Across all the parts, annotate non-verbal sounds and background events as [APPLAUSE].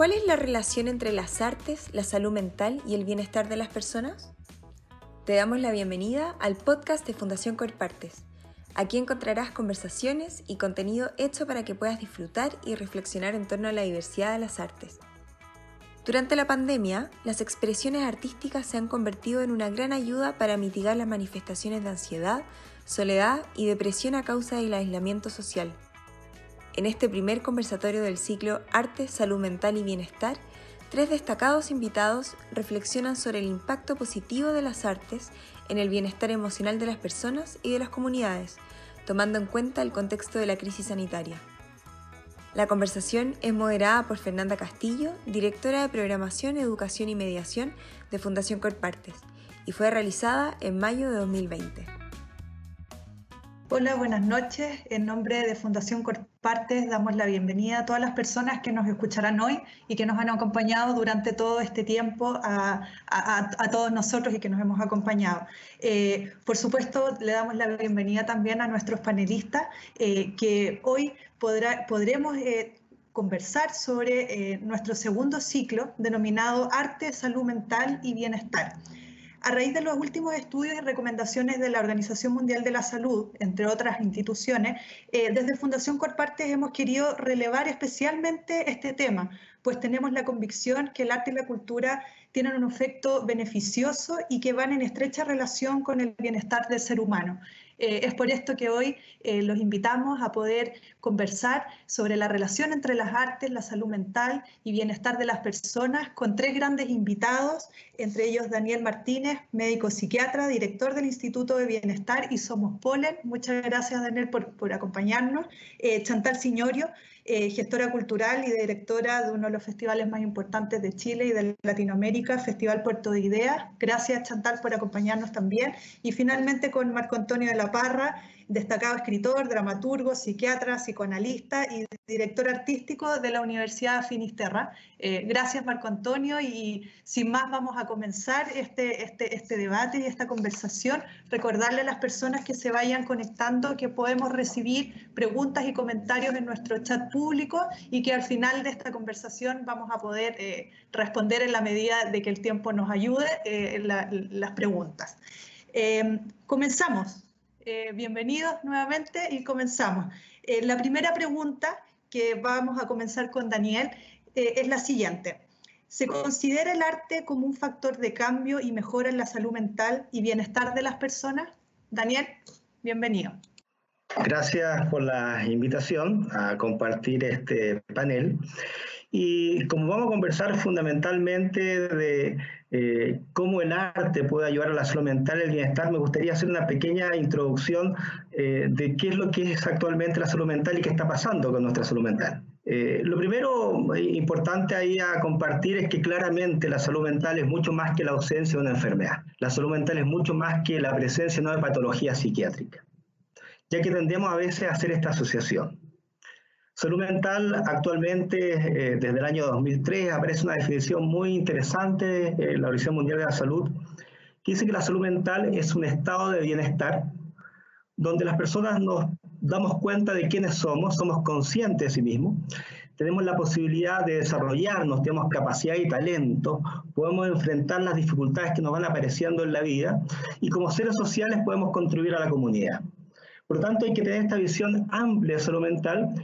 ¿Cuál es la relación entre las artes, la salud mental y el bienestar de las personas? Te damos la bienvenida al podcast de Fundación Corpartes. Aquí encontrarás conversaciones y contenido hecho para que puedas disfrutar y reflexionar en torno a la diversidad de las artes. Durante la pandemia, las expresiones artísticas se han convertido en una gran ayuda para mitigar las manifestaciones de ansiedad, soledad y depresión a causa del aislamiento social. En este primer conversatorio del ciclo Arte, Salud Mental y Bienestar, tres destacados invitados reflexionan sobre el impacto positivo de las artes en el bienestar emocional de las personas y de las comunidades, tomando en cuenta el contexto de la crisis sanitaria. La conversación es moderada por Fernanda Castillo, directora de Programación, Educación y Mediación de Fundación Corpartes, y fue realizada en mayo de 2020. Hola, buenas noches. En nombre de Fundación Corpartes damos la bienvenida a todas las personas que nos escucharán hoy y que nos han acompañado durante todo este tiempo a, todos nosotros y que nos hemos acompañado. Eh, por supuesto, le damos la bienvenida también a nuestros panelistas eh, que hoy podremos... Eh, conversar sobre nuestro segundo ciclo denominado Arte, Salud Mental y Bienestar. A raíz de los últimos estudios y recomendaciones de la Organización Mundial de la Salud, entre otras instituciones, eh, desde Fundación Corpartes hemos querido relevar especialmente este tema, pues tenemos la convicción que el arte y la cultura tienen un efecto beneficioso y que van en estrecha relación con el bienestar del ser humano. Eh, es por esto que hoy eh, los invitamos a poder conversar sobre la relación entre las artes, la salud mental y bienestar de las personas con tres grandes invitados, entre ellos Daniel Martínez, médico psiquiatra, director del Instituto de Bienestar y Somos Polen. Muchas gracias Daniel por, por acompañarnos. Eh, Chantal Signorio, gestora cultural y directora de uno de los festivales más importantes de Chile y de Latinoamérica, Festival Puerto de Ideas. Gracias Chantal por acompañarnos también. Y finalmente con Marco Antonio de la Parra, destacado escritor, dramaturgo, psiquiatra, psicoanalista y director artístico de la Universidad Finisterra. Eh, gracias Marco Antonio y sin más vamos a comenzar este, este, este debate y esta conversación. Recordarle a las personas que se vayan conectando que podemos recibir preguntas y comentarios en nuestro chat público y que al final de esta conversación vamos a poder eh, responder en la medida de que el tiempo nos ayude eh, las preguntas. comenzamos. Eh, bienvenidos nuevamente y comenzamos. Eh, la primera pregunta que vamos a comenzar con Daniel eh, es la siguiente. ¿Se considera el arte como un factor de cambio y mejora en la salud mental y bienestar de las personas? Daniel, bienvenido. Gracias por la invitación a compartir este panel. Y como vamos a conversar fundamentalmente de eh, cómo el arte puede ayudar a la salud mental y el bienestar, me gustaría hacer una pequeña introducción eh, de qué es lo que es actualmente la salud mental y qué está pasando con nuestra salud mental. Eh, lo primero importante ahí a compartir es que claramente la salud mental es mucho más que la ausencia de una enfermedad. La salud mental es mucho más que la presencia de patología psiquiátrica, ya que tendemos a veces a hacer esta asociación. Salud mental actualmente, eh, desde el año 2003, aparece una definición muy interesante en la Organización Mundial de la Salud, que dice que la salud mental es un estado de bienestar donde las personas nos damos cuenta de quiénes somos, somos conscientes de sí mismos, tenemos la posibilidad de desarrollarnos, tenemos capacidad y talento, podemos enfrentar las dificultades que nos van apareciendo en la vida y como seres sociales podemos contribuir a la comunidad. Por lo tanto, hay que tener esta visión amplia de salud mental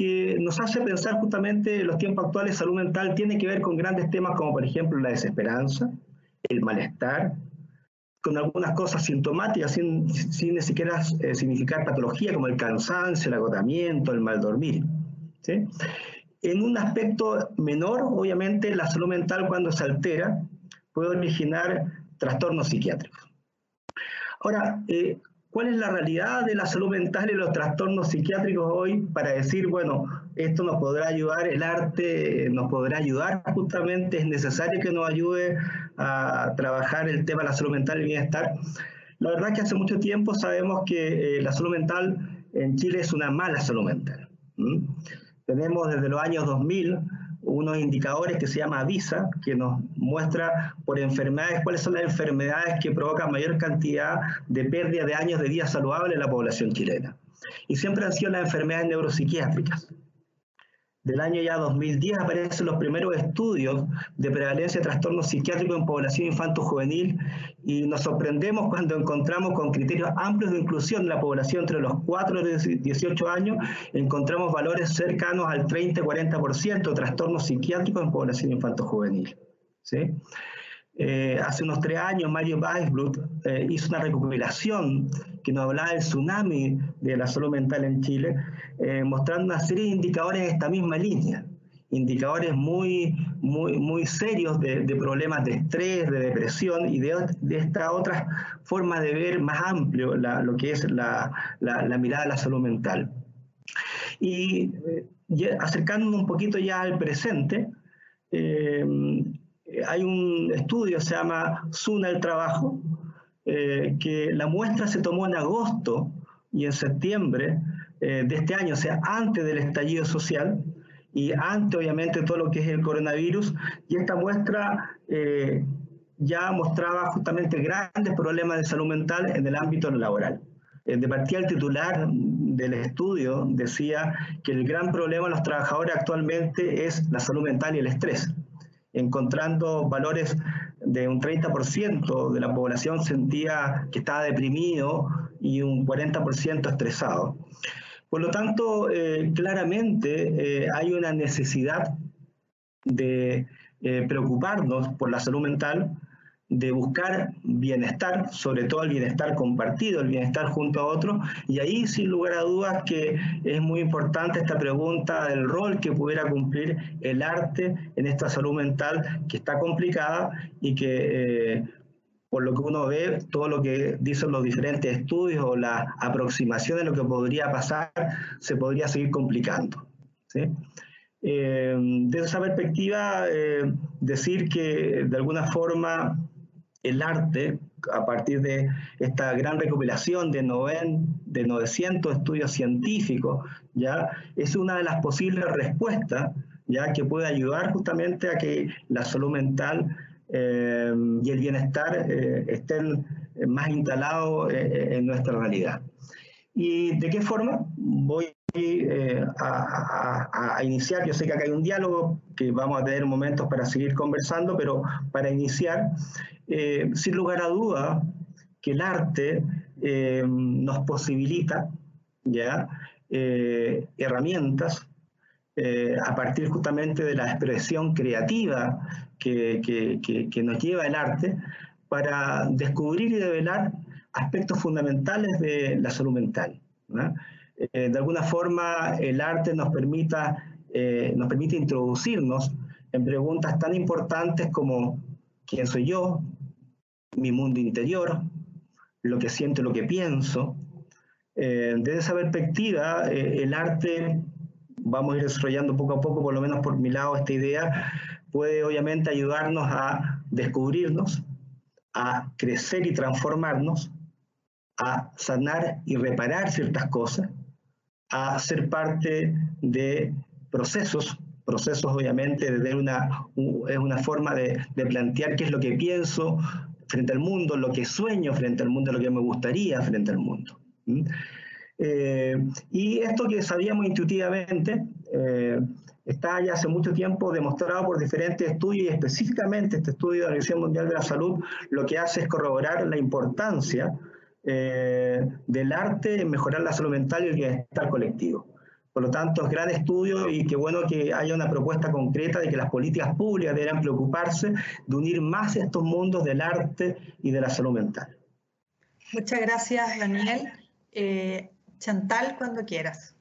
que nos hace pensar justamente en los tiempos actuales, salud mental tiene que ver con grandes temas como por ejemplo la desesperanza, el malestar, con algunas cosas sintomáticas sin, sin ni siquiera eh, significar patología como el cansancio, el agotamiento, el mal dormir. En un aspecto menor, obviamente, la salud mental cuando se altera puede originar trastornos psiquiátricos. Ahora, eh, ¿Cuál es la realidad de la salud mental y los trastornos psiquiátricos hoy para decir, bueno, esto nos podrá ayudar, el arte nos podrá ayudar justamente, es necesario que nos ayude a trabajar el tema de la salud mental y el bienestar? La verdad es que hace mucho tiempo sabemos que eh, la salud mental en Chile es una mala salud mental. Tenemos desde los años 2000 unos indicadores que se llama VISA, que nos muestra por enfermedades cuáles son las enfermedades que provocan mayor cantidad de pérdida de años de vida saludable en la población chilena. Y siempre han sido las enfermedades neuropsiquiátricas. Del año ya 2010 aparecen los primeros estudios de prevalencia de trastornos psiquiátricos en población infanto-juvenil y nos sorprendemos cuando encontramos con criterios amplios de inclusión de la población entre los 4 y 18 años, encontramos valores cercanos al 30-40% de trastornos psiquiátricos en población infanto-juvenil. ¿sí? Eh, hace unos tres años Mario Weisblut eh, hizo una recopilación que nos hablaba del tsunami de la salud mental en Chile, eh, mostrando una serie de indicadores en esta misma línea, indicadores muy, muy, muy serios de, problemas de estrés, de depresión y de, de esta otra forma de ver más amplio lo que es la, la, mirada a la salud mental. Y, acercándonos un poquito ya al presente, hay un estudio, se llama Suna el Trabajo, eh, que la muestra se tomó en agosto y en septiembre eh, de este año, o sea, antes del estallido social y antes, obviamente, todo lo que es el coronavirus, y esta muestra eh, ya mostraba justamente grandes problemas de salud mental en el ámbito laboral. De partida el titular del estudio decía que el gran problema de los trabajadores actualmente es la salud mental y el estrés encontrando valores de un 30% de la población sentía que estaba deprimido y un 40% estresado. Por lo tanto, eh, claramente eh, hay una necesidad de eh, preocuparnos por la salud mental, de buscar bienestar, sobre todo el bienestar compartido, el bienestar junto a otros, y ahí sin lugar a dudas que es muy importante esta pregunta del rol que pudiera cumplir el arte en esta salud mental que está complicada y que eh, por lo que uno ve, todo lo que dicen los diferentes estudios o la aproximación de lo que podría pasar, se podría seguir complicando. Eh, desde esa perspectiva, eh, decir que de alguna forma el arte, a partir de esta gran recopilación de, de 900 estudios científicos, ¿ya? es una de las posibles respuestas ya que puede ayudar justamente a que la salud mental eh, y el bienestar eh, estén más instalados eh, en nuestra realidad. ¿Y de qué forma? Voy a, a, iniciar, yo sé que acá hay un diálogo que vamos a tener momentos para seguir conversando, pero para iniciar, eh, sin lugar a duda que el arte eh, nos posibilita ¿ya? Eh, herramientas a partir justamente de la expresión creativa que, que, nos lleva el arte para descubrir y develar aspectos fundamentales de la salud mental. De alguna forma el arte nos, permita, nos permite introducirnos en preguntas tan importantes como ¿quién soy yo? mi mundo interior, lo que siento, lo que pienso. Eh, desde esa perspectiva, eh, el arte, vamos a ir desarrollando poco a poco, por lo menos por mi lado, esta idea, puede obviamente ayudarnos a descubrirnos, a crecer y transformarnos, a sanar y reparar ciertas cosas, a ser parte de procesos, procesos obviamente de una, es una forma de, plantear qué es lo que pienso, frente al mundo, lo que sueño frente al mundo, lo que me gustaría frente al mundo. Eh, y esto que sabíamos intuitivamente eh, está ya hace mucho tiempo demostrado por diferentes estudios y específicamente este estudio de la Organización Mundial de la Salud lo que hace es corroborar la importancia eh, del arte en mejorar la salud mental y el bienestar colectivo. Por lo tanto, es gran estudio y qué bueno que haya una propuesta concreta de que las políticas públicas deberán preocuparse de unir más estos mundos del arte y de la salud mental. Muchas gracias, Daniel. Eh, Chantal, cuando quieras.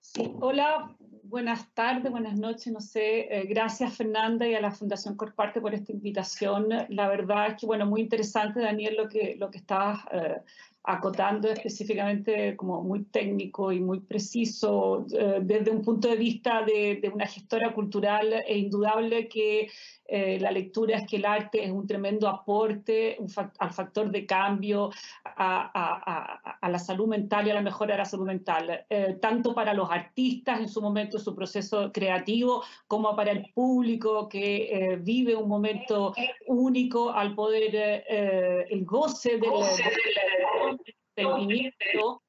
Sí, hola, buenas tardes, buenas noches, no sé. Eh, gracias, Fernanda, y a la Fundación Corparte por esta invitación. La verdad es que, bueno, muy interesante, Daniel, lo que, lo que estabas eh, acotando específicamente como muy técnico y muy preciso eh, desde un punto de vista de, una gestora cultural e indudable que eh, la lectura es que el arte es un tremendo aporte al factor de cambio, a, la salud mental y a la mejora de la salud mental, eh, tanto para los artistas en su momento, su proceso creativo, como para el público que eh, vive un momento único al poder, el goce del, entendimiento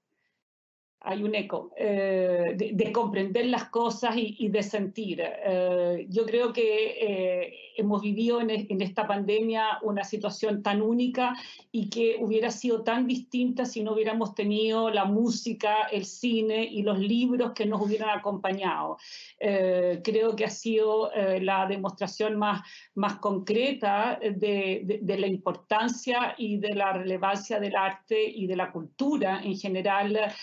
hay un eco, eh, de, comprender las cosas y, de sentir. Eh, yo creo que eh, hemos vivido en, en, esta pandemia una situación tan única y que hubiera sido tan distinta si no hubiéramos tenido la música, el cine y los libros que nos hubieran acompañado. creo que ha sido la demostración más, más concreta de la importancia y de la relevancia del arte y de la cultura en general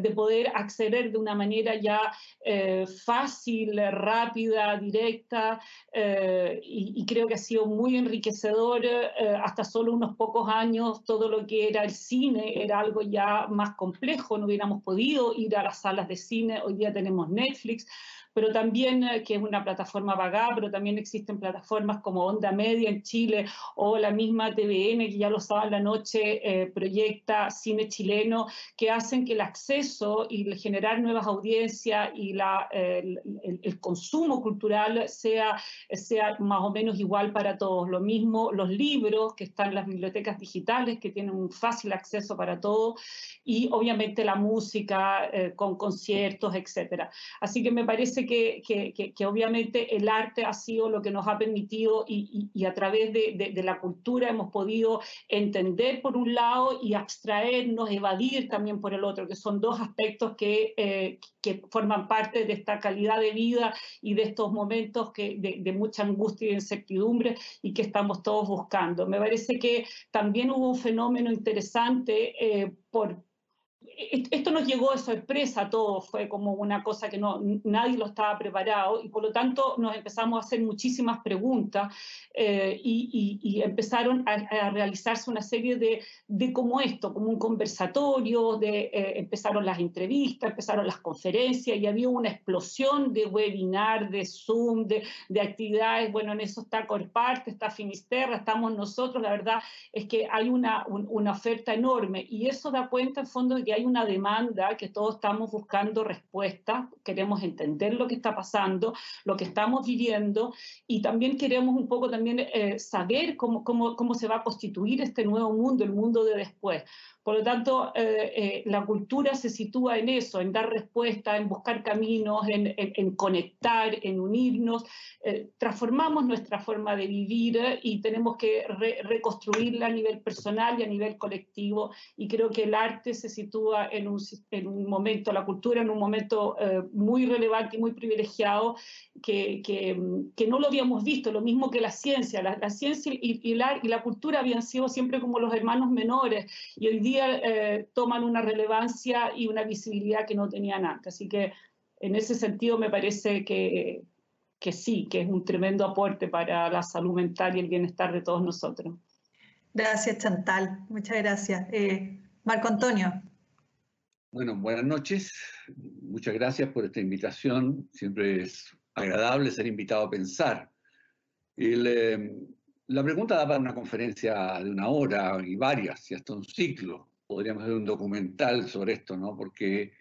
de poder acceder de una manera ya eh, fácil, rápida, directa, eh, y, creo que ha sido muy enriquecedor. Eh, hasta solo unos pocos años todo lo que era el cine era algo ya más complejo, no hubiéramos podido ir a las salas de cine, hoy día tenemos Netflix pero también, eh, que es una plataforma pagada, pero también existen plataformas como Onda Media en Chile o la misma TVN, que ya lo saben la noche, eh, proyecta cine chileno, que hacen que el acceso y generar nuevas audiencias y la, el, consumo cultural sea, sea más o menos igual para todos. Lo mismo los libros que están en las bibliotecas digitales, que tienen un fácil acceso para todos, y obviamente la música eh, con conciertos, etc. Así que me parece que, obviamente el arte ha sido lo que nos ha permitido y, a través de, la cultura hemos podido entender por un lado y abstraernos, evadir también por el otro, que son dos aspectos que, eh, que forman parte de esta calidad de vida y de estos momentos que, de, mucha angustia y incertidumbre y que estamos todos buscando. Me parece que también hubo un fenómeno interesante eh, por esto nos llegó de sorpresa a todos, fue como una cosa que no, nadie lo estaba preparado y por lo tanto nos empezamos a hacer muchísimas preguntas eh, y, empezaron a, realizarse una serie de, de, como esto, como un conversatorio, de, eh, empezaron las entrevistas, empezaron las conferencias y había una explosión de webinar, de Zoom, de, de actividades, bueno, en eso está Corparte, está Finisterra, estamos nosotros, la verdad es que hay una, una oferta enorme y eso da cuenta en fondo de que hay una demanda, que todos estamos buscando respuestas, queremos entender lo que está pasando, lo que estamos viviendo y también queremos un poco también eh, saber cómo, cómo, cómo se va a constituir este nuevo mundo, el mundo de después. Por lo tanto, eh, eh, la cultura se sitúa en eso, en dar respuesta, en buscar caminos, en, conectar, en unirnos. Eh, transformamos nuestra forma de vivir y tenemos que reconstruirla a nivel personal y a nivel colectivo. Y creo que el arte se sitúa en un, en un momento, la cultura en un momento muy relevante y muy privilegiado que, que, no lo habíamos visto, lo mismo que la ciencia. La, ciencia y, y, la, y la cultura habían sido siempre como los hermanos menores y hoy día eh, toman una relevancia y una visibilidad que no tenían antes. Así que en ese sentido me parece que, que sí, que es un tremendo aporte para la salud mental y el bienestar de todos nosotros. Gracias, Chantal. Muchas gracias. Eh, Marco Antonio. Bueno, buenas noches. Muchas gracias por esta invitación. Siempre es agradable ser invitado a pensar. El, eh, la pregunta da para una conferencia de una hora y varias, y hasta un ciclo. Podríamos hacer un documental sobre esto, ¿no? Porque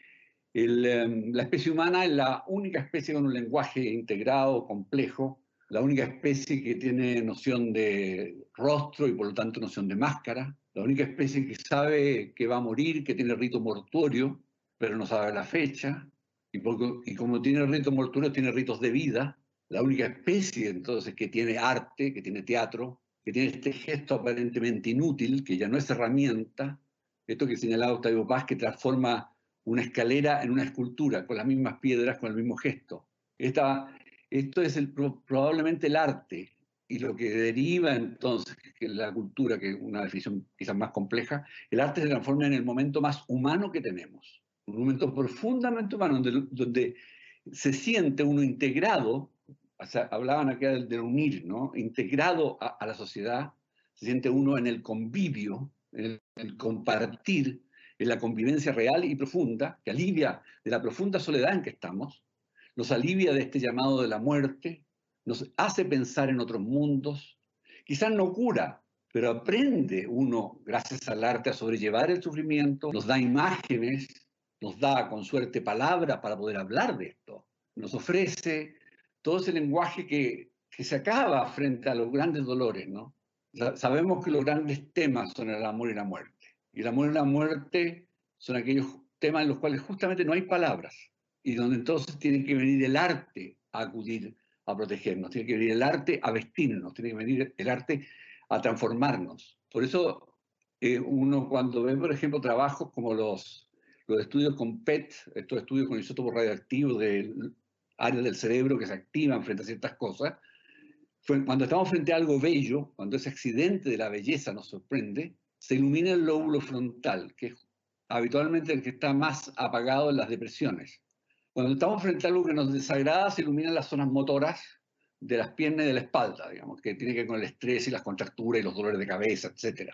em, la especie humana es la única especie con un lenguaje integrado, complejo, la única especie que tiene noción de rostro y por lo tanto noción de máscara, la única especie que sabe que va a morir, que tiene rito mortuorio, pero no sabe la fecha, y, y como tiene rito mortuorio, tiene ritos de vida, la única especie entonces que tiene arte, que tiene teatro, que tiene este gesto aparentemente inútil, que ya no es herramienta, esto que señalaba Octavio Paz, que transforma una escalera en una escultura, con las mismas piedras, con el mismo gesto. Esta, esto es probablemente el arte, y lo que deriva entonces, que la cultura, que es una definición quizás más compleja, el arte se transforma en el momento más humano que tenemos, un momento profundamente humano, donde, donde se siente uno integrado hablaban acá del, unir, ¿no? Integrado a, la sociedad, se siente uno en el convivio, el, compartir, en la convivencia real y profunda, que alivia de la profunda soledad en que estamos, nos alivia de este llamado de la muerte, nos hace pensar en otros mundos, quizás no cura, pero aprende uno, gracias al arte, a sobrellevar el sufrimiento, nos da imágenes, nos da con suerte palabras para poder hablar de esto, nos ofrece todo ese lenguaje que, que se acaba frente a los grandes dolores, ¿no? Sabemos que los grandes temas son el amor y la muerte. Y el amor y la muerte son aquellos temas en los cuales justamente no hay palabras y donde entonces tiene que venir el arte a acudir a protegernos, tiene que venir el arte a vestirnos, tiene que venir el arte a transformarnos. Por eso eh, uno cuando ve, por ejemplo, trabajos como los, los estudios con PET, estos estudios con isótopos radioactivos del área del cerebro que se activan frente a ciertas cosas, cuando estamos frente a algo bello, cuando ese accidente de la belleza nos sorprende, se ilumina el lóbulo frontal, que es habitualmente el que está más apagado en las depresiones. Cuando estamos frente a algo que nos desagrada, se iluminan las zonas motoras de las piernas y de la espalda, digamos, que tiene que ver con el estrés y las contracturas y los dolores de cabeza, etc.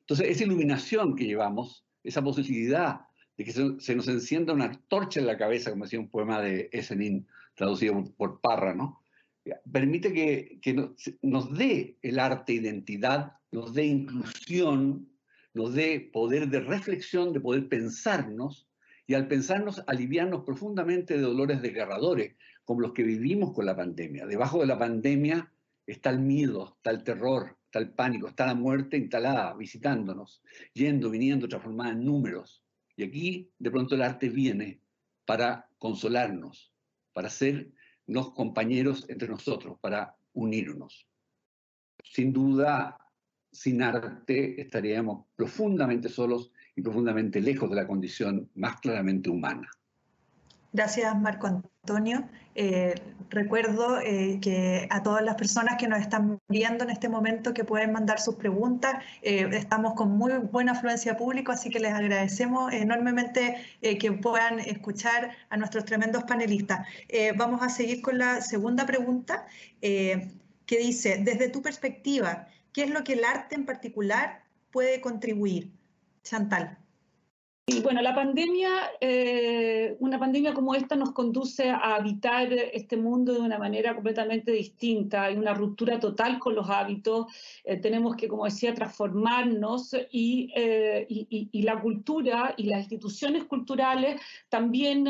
Entonces, esa iluminación que llevamos, esa posibilidad de que se, nos encienda una torcha en la cabeza, como decía un poema de Esenin, traducido por, Parra, ¿no? Permite que, que nos dé el arte identidad, nos dé inclusión, nos dé poder de reflexión, de poder pensarnos, y al pensarnos aliviarnos profundamente de dolores desgarradores, como los que vivimos con la pandemia. Debajo de la pandemia está el miedo, está el terror, está el pánico, está la muerte instalada, visitándonos, yendo, viniendo, transformada en números. Y aquí de pronto el arte viene para consolarnos, para sernos compañeros entre nosotros, para unirnos. Sin duda, sin arte estaríamos profundamente solos y profundamente lejos de la condición más claramente humana. Gracias, Marco Antonio. Eh, recuerdo eh, que a todas las personas que nos están viendo en este momento que pueden mandar sus preguntas, eh, estamos con muy buena afluencia público, así que les agradecemos enormemente que puedan escuchar a nuestros tremendos panelistas. vamos a seguir con la segunda pregunta, que dice, desde tu perspectiva, ¿qué es lo que el arte en particular puede contribuir? Chantal. Bueno, la pandemia, eh, una pandemia como esta nos conduce a habitar este mundo de una manera completamente distinta. Hay una ruptura total con los hábitos. Eh, tenemos que, como decía, transformarnos y, eh, y, y, la cultura y las instituciones culturales también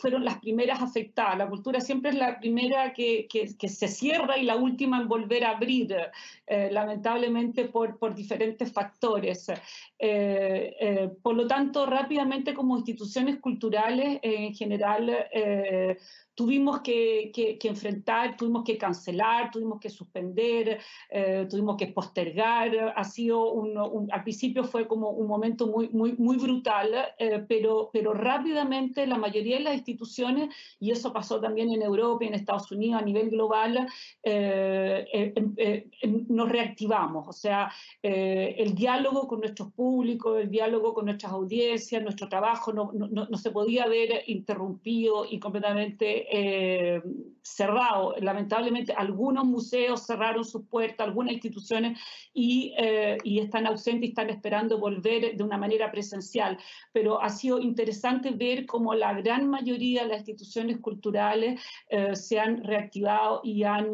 fueron las primeras afectadas. La cultura siempre es la primera que, que, que se cierra y la última en volver a abrir, lamentablemente por, por diferentes factores. por lo tanto, rápidamente como instituciones culturales en general eh, tuvimos que, enfrentar, tuvimos que cancelar, tuvimos que suspender, eh, tuvimos que postergar. Ha sido un, al principio fue como un momento muy, muy, muy brutal, eh, pero, pero rápidamente la mayoría de las instituciones, y eso pasó también en Europa y en Estados Unidos a nivel global, eh, nos reactivamos. O sea, el diálogo con nuestros públicos, el diálogo con nuestras audiencias, nuestro trabajo no, no, no se podía ver interrumpido y completamente eh, cerrado. Lamentablemente, algunos museos cerraron sus puertas, algunas instituciones, y, eh, y, están ausentes y están esperando volver de una manera presencial. Pero ha sido interesante ver cómo la gran mayoría de las instituciones culturales eh, se han reactivado y han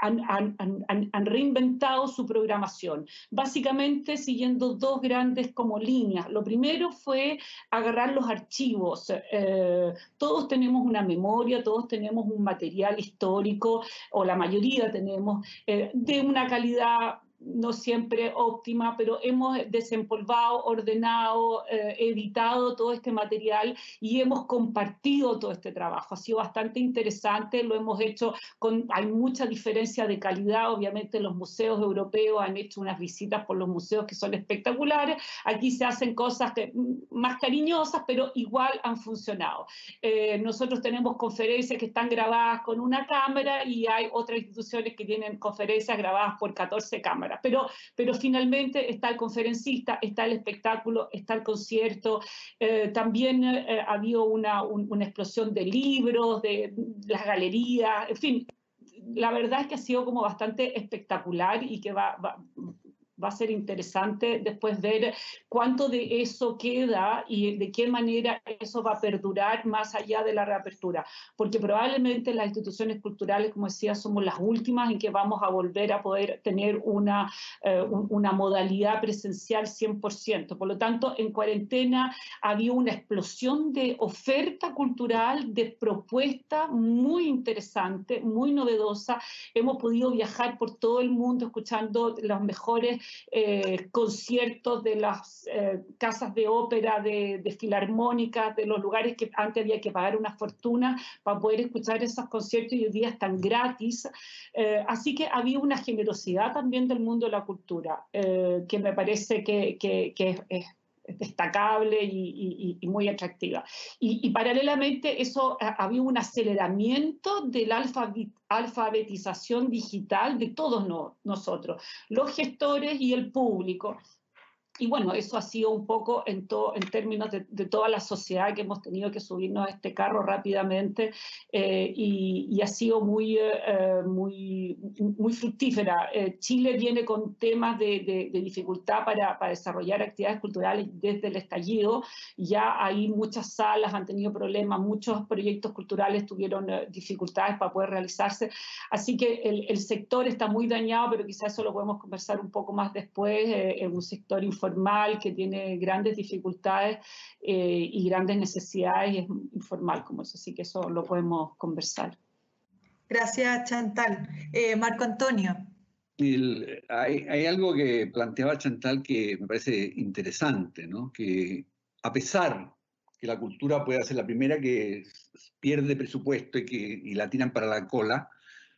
han, reinventado su programación, básicamente siguiendo dos grandes como líneas. Lo primero fue agarrar los archivos. Eh, todos tenemos una memoria, todos tenemos un material histórico, o la mayoría tenemos, eh, de una calidad no siempre óptima, pero hemos desempolvado, ordenado, eh, editado todo este material y hemos compartido todo este trabajo. Ha sido bastante interesante, lo hemos hecho con, hay mucha diferencia de calidad, obviamente los museos europeos han hecho unas visitas por los museos que son espectaculares, aquí se hacen cosas que, mm, más cariñosas, pero igual han funcionado. Eh, nosotros tenemos conferencias que están grabadas con una cámara y hay otras instituciones que tienen conferencias grabadas por 14 cámaras pero, pero finalmente está el conferencista, está el espectáculo, está el concierto, eh, también eh, ha habido una, una, explosión de libros, de las galerías, en fin, la verdad es que ha sido como bastante espectacular y que va a ser interesante después ver cuánto de eso queda y de qué manera eso va a perdurar más allá de la reapertura, porque probablemente las instituciones culturales, como decía, somos las últimas en que vamos a volver a poder tener una, eh, una modalidad presencial 100%. Por lo tanto, en cuarentena había una explosión de oferta cultural, de propuesta muy interesante, muy novedosa. Hemos podido viajar por todo el mundo escuchando los mejores eh, conciertos de las eh, casas de ópera, de, de, filarmónicas, de los lugares que antes había que pagar una fortuna para poder escuchar esos conciertos y hoy día están gratis. Eh, así que había una generosidad también del mundo de la cultura, que me parece que es destacable y, muy atractiva. Y, paralelamente eso había un aceleramiento de la alfabetización digital de todos nosotros, los gestores y el público. Y bueno, eso ha sido un poco en, en términos de, toda la sociedad que hemos tenido que subirnos a este carro rápidamente eh, y, ha sido muy, eh, muy, muy fructífera. Eh, Chile viene con temas de, dificultad para, para, desarrollar actividades culturales desde el estallido. Ya hay muchas salas, han tenido problemas, muchos proyectos culturales tuvieron dificultades para poder realizarse. Así que el, el, sector está muy dañado, pero quizás eso lo podemos conversar un poco más después, en un sector informal informal que tiene grandes dificultades eh, y grandes necesidades y es informal como eso, así que eso lo podemos conversar. Gracias, Chantal. Eh, Marco Antonio. hay, hay, algo que planteaba Chantal que me parece interesante, ¿no? que a pesar que la cultura puede ser la primera que pierde presupuesto y que y la tiran para la cola,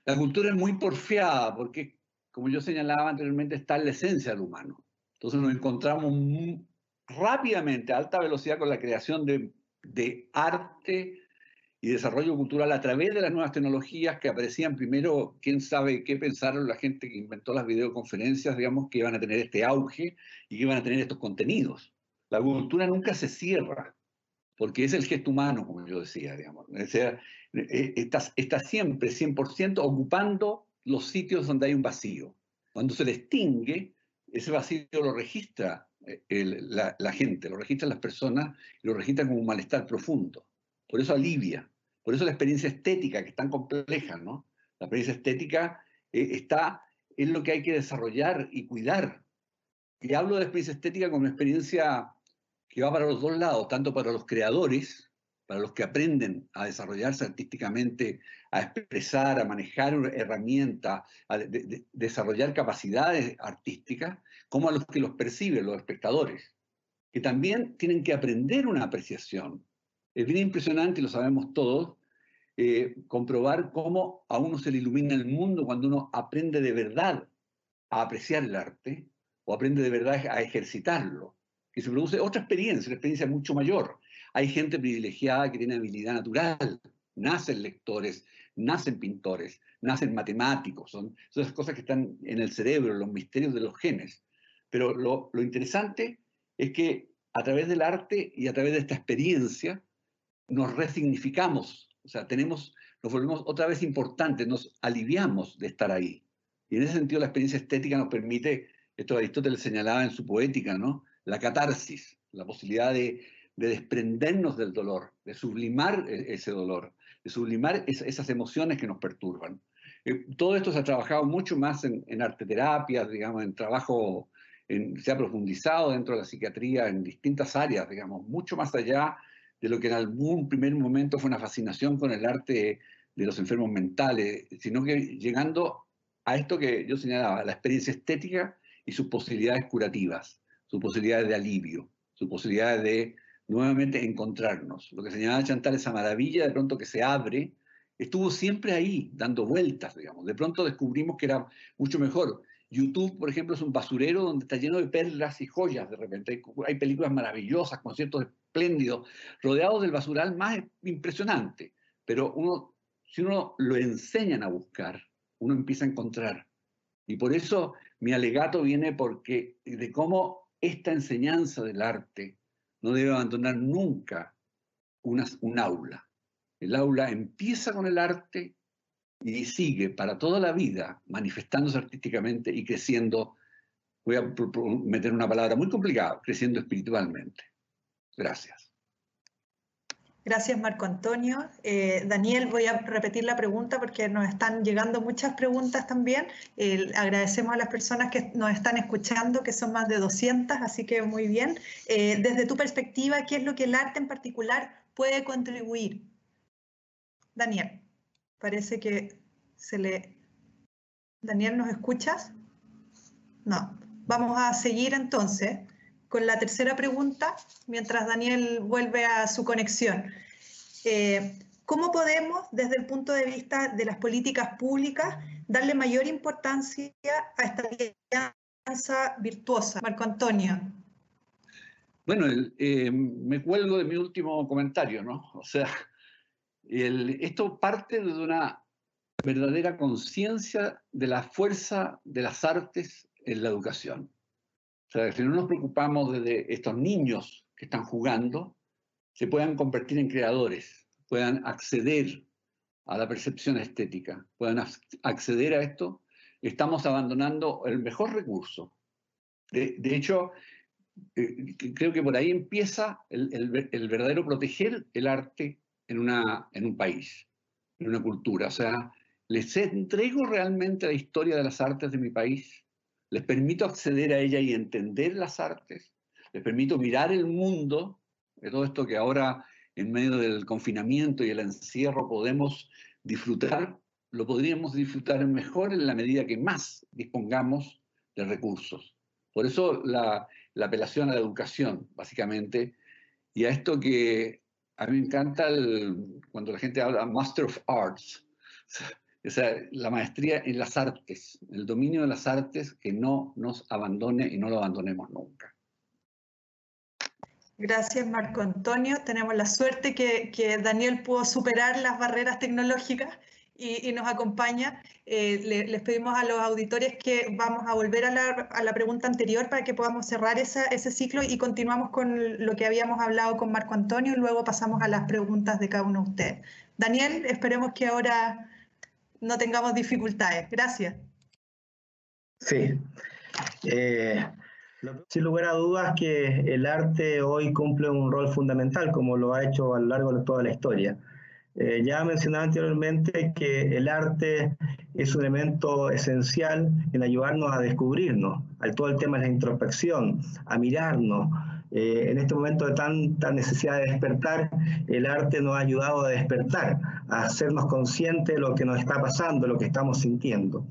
la cultura es muy porfiada porque, como yo señalaba anteriormente, está en la esencia del humano. Entonces nos encontramos rápidamente a alta velocidad con la creación de, de arte y desarrollo cultural a través de las nuevas tecnologías que aparecían primero, quién sabe qué pensaron la gente que inventó las videoconferencias, digamos, que iban a tener este auge y que iban a tener estos contenidos. La cultura nunca se cierra, porque es el gesto humano, como yo decía, digamos. O sea, e, está, está siempre 100% ocupando los sitios donde hay un vacío. Cuando se le extingue, ese vacío lo registra eh, la, gente, lo registran las personas lo registran como un malestar profundo. Por eso alivia. Por eso la experiencia estética, que es tan compleja, ¿no? La experiencia estética eh, está, es lo que hay que desarrollar y cuidar. Y hablo de la experiencia estética como una experiencia que va para los dos lados, tanto para los creadores, para los que aprenden a desarrollarse artísticamente, a expresar, a manejar herramientas, a desarrollar capacidades artísticas, como a los que los perciben, los espectadores, que también tienen que aprender una apreciación. Es bien impresionante, y lo sabemos todos, eh, comprobar cómo a uno se le ilumina el mundo cuando uno aprende de verdad a apreciar el arte o aprende de verdad a ejercitarlo, que se produce otra experiencia, una experiencia mucho mayor hay gente privilegiada que tiene habilidad natural, nacen lectores, nacen pintores, nacen matemáticos, son, esas cosas que están en el cerebro, los misterios de los genes. Pero lo, interesante es que a través del arte y a través de esta experiencia nos resignificamos, o sea, tenemos, nos volvemos otra vez importantes, nos aliviamos de estar ahí. Y en ese sentido la experiencia estética nos permite, esto Aristóteles señalaba en su poética, ¿no? La catarsis, la posibilidad de de desprendernos del dolor, de sublimar e, ese dolor, de sublimar esas emociones que nos perturban. Eh, todo esto se ha trabajado mucho más en, en arte terapias, digamos, en trabajo, se ha profundizado dentro de la psiquiatría en distintas áreas, digamos, mucho más allá de lo que en algún primer momento fue una fascinación con el arte de los enfermos mentales, sino que llegando a esto que yo señalaba, la experiencia estética y sus posibilidades curativas, sus posibilidades de alivio, sus posibilidades de nuevamente encontrarnos. Lo que señalaba Chantal, esa maravilla de pronto que se abre, estuvo siempre ahí, dando vueltas, digamos. De pronto descubrimos que era mucho mejor. YouTube, por ejemplo, es un basurero donde está lleno de perlas y joyas de repente. Hay, películas maravillosas, conciertos espléndidos, rodeados del basural más impresionante. Pero uno, si uno lo enseñan a buscar, uno empieza a encontrar. Y por eso mi alegato viene porque de cómo esta enseñanza del arte no debe abandonar nunca un aula. El aula empieza con el arte y sigue para toda la vida manifestándose artísticamente y creciendo, voy a meter una palabra muy complicada, creciendo espiritualmente. Gracias. Gracias, Marco Antonio. Eh, Daniel, voy a repetir la pregunta porque nos están llegando muchas preguntas también. agradecemos a las personas que nos están escuchando, que son más de 200, así que muy bien. Eh, desde tu perspectiva, ¿qué es lo que el arte en particular puede contribuir? Daniel, parece que se le... Daniel, ¿nos escuchas? No, Vamos a seguir entonces con la tercera pregunta, mientras Daniel vuelve a su conexión. Eh, ¿Cómo podemos, desde el punto de vista de las políticas públicas, darle mayor importancia a esta alianza virtuosa? Marco Antonio. Bueno, eh, me cuelgo de mi último comentario, ¿no? O sea, esto parte de una verdadera conciencia de la fuerza de las artes en la educación. O sea, si no nos preocupamos de estos niños que están jugando, se puedan convertir en creadores, puedan acceder a la percepción estética, puedan acceder a esto, estamos abandonando el mejor recurso. De, hecho, eh, creo que por ahí empieza el, verdadero proteger el arte en, una, en un país, en una cultura. O sea, les entrego realmente la historia de las artes de mi país, les permito acceder a ella y entender las artes, les permito mirar el mundo, de todo esto que ahora en medio del confinamiento y el encierro podemos disfrutar, lo podríamos disfrutar mejor en la medida que más dispongamos de recursos. Por eso la, apelación a la educación, básicamente, y a esto que a mí me encanta cuando la gente habla Master of Arts, o sea, la maestría en las artes, el dominio de las artes que no nos abandone y no lo abandonemos nunca. Gracias, Marco Antonio. Tenemos la suerte que, que Daniel pudo superar las barreras tecnológicas y, y nos acompaña. Eh, les pedimos a los auditores que vamos a volver a la, a la pregunta anterior para que podamos cerrar esa, ese ciclo y continuamos con lo que habíamos hablado con Marco Antonio y luego pasamos a las preguntas de cada uno de ustedes. Daniel, esperemos que ahora no tengamos dificultades. Gracias. Sí. Eh, sin lugar a dudas que el arte hoy cumple un rol fundamental, como lo ha hecho a lo largo de toda la historia. Eh, ya mencionaba anteriormente que el arte es un elemento esencial en ayudarnos a descubrirnos, al todo el tema de la introspección, a mirarnos. Eh, en este momento de tanta necesidad de despertar, el arte nos ha ayudado a despertar, a hacernos conscientes de lo que nos está pasando, lo que estamos sintiendo.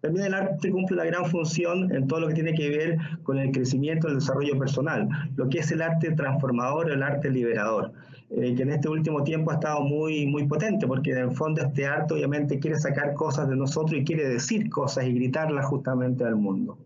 También el arte cumple una gran función en todo lo que tiene que ver con el crecimiento, el desarrollo personal, lo que es el arte transformador, el arte liberador, eh, que en este último tiempo ha estado muy, muy potente, porque en el fondo este arte obviamente quiere sacar cosas de nosotros y quiere decir cosas y gritarlas justamente al mundo.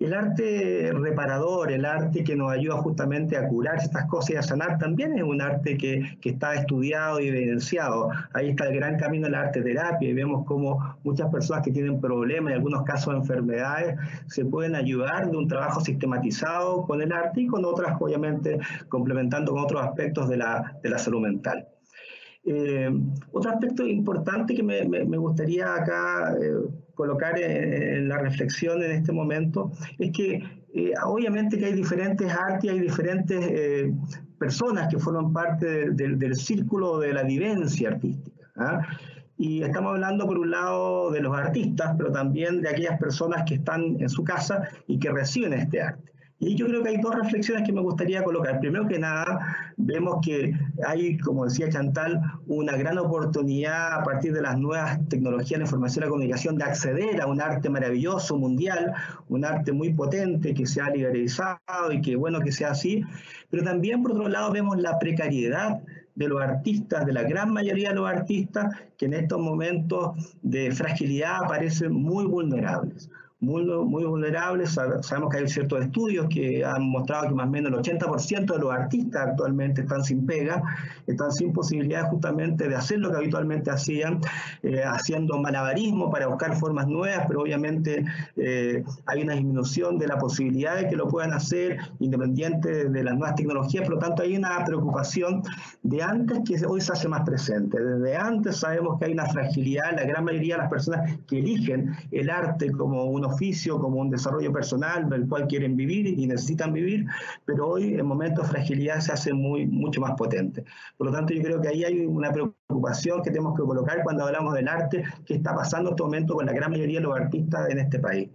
El arte reparador, el arte que nos ayuda justamente a curar estas cosas y a sanar, también es un arte que, está estudiado y evidenciado. Ahí está el gran camino de la arte terapia y vemos cómo muchas personas que tienen problemas, en algunos casos enfermedades, se pueden ayudar de un trabajo sistematizado con el arte y con otras, obviamente, complementando con otros aspectos de la, de la salud mental. Eh, otro aspecto importante que me, me, gustaría acá eh, colocar en, la reflexión en este momento es que eh, obviamente que hay diferentes artes, hay diferentes personas que forman parte del círculo de la vivencia artística. ¿ah? Y estamos hablando por un lado de los artistas, pero también de aquellas personas que están en su casa y que reciben este arte. Y yo creo que hay dos reflexiones que me gustaría colocar. Primero que nada, vemos que hay, como decía Chantal, una gran oportunidad a partir de las nuevas tecnologías de la información y la comunicación de acceder a un arte maravilloso, mundial, un arte muy potente que se ha liberalizado y que bueno que sea así. Pero también, por otro lado, vemos la precariedad de los artistas, de la gran mayoría de los artistas, que en estos momentos de fragilidad aparecen muy vulnerables muy, muy vulnerables. Sabemos que hay ciertos estudios que han mostrado que más o menos el 80% de los artistas actualmente están sin pega, están sin posibilidad justamente de hacer lo que habitualmente hacían, eh, haciendo malabarismo para buscar formas nuevas, pero obviamente eh, hay una disminución de la posibilidad de que lo puedan hacer independiente de las nuevas tecnologías, por lo tanto hay una preocupación de antes que hoy se hace más presente. Desde antes sabemos que hay una fragilidad, la gran mayoría de las personas que eligen el arte como uno oficio, como un desarrollo personal del cual quieren vivir y necesitan vivir, pero hoy en momentos de fragilidad se hace muy, mucho más potente. Por lo tanto, yo creo que ahí hay una preocupación que tenemos que colocar cuando hablamos del arte que está pasando en este momento con la gran mayoría de los artistas en este país.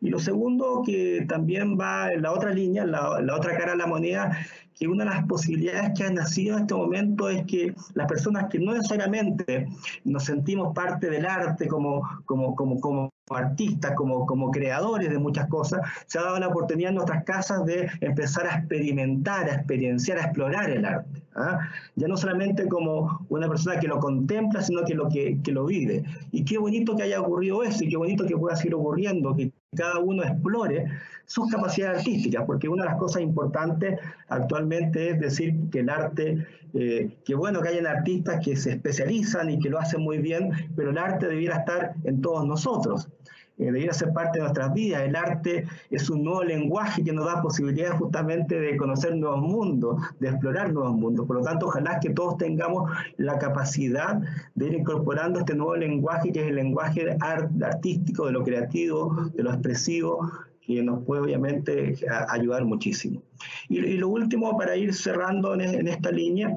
Y lo segundo, que también va en la otra línea, la, la otra cara de la moneda, que una de las posibilidades que han nacido en este momento es que las personas que no necesariamente nos sentimos parte del arte como, como, como, como artistas, como, como creadores de muchas cosas, se ha dado la oportunidad en nuestras casas de empezar a experimentar, a experienciar, a explorar el arte. ¿ah? Ya no solamente como una persona que lo contempla, sino que lo, que, que lo vive. Y qué bonito que haya ocurrido eso y qué bonito que pueda seguir ocurriendo, cada uno explore sus capacidades artísticas, porque una de las cosas importantes actualmente es decir que el arte, eh, que bueno que hayan artistas que se especializan y que lo hacen muy bien, pero el arte debiera estar en todos nosotros. Eh, debiera ser parte de nuestras vidas. El arte es un nuevo lenguaje que nos da posibilidades justamente de conocer nuevos mundos, de explorar nuevos mundos. Por lo tanto, ojalá que todos tengamos la capacidad de ir incorporando este nuevo lenguaje, que es el lenguaje artístico, de lo creativo, de lo expresivo, que nos puede obviamente ayudar muchísimo. Y, lo último, para ir cerrando en, esta línea,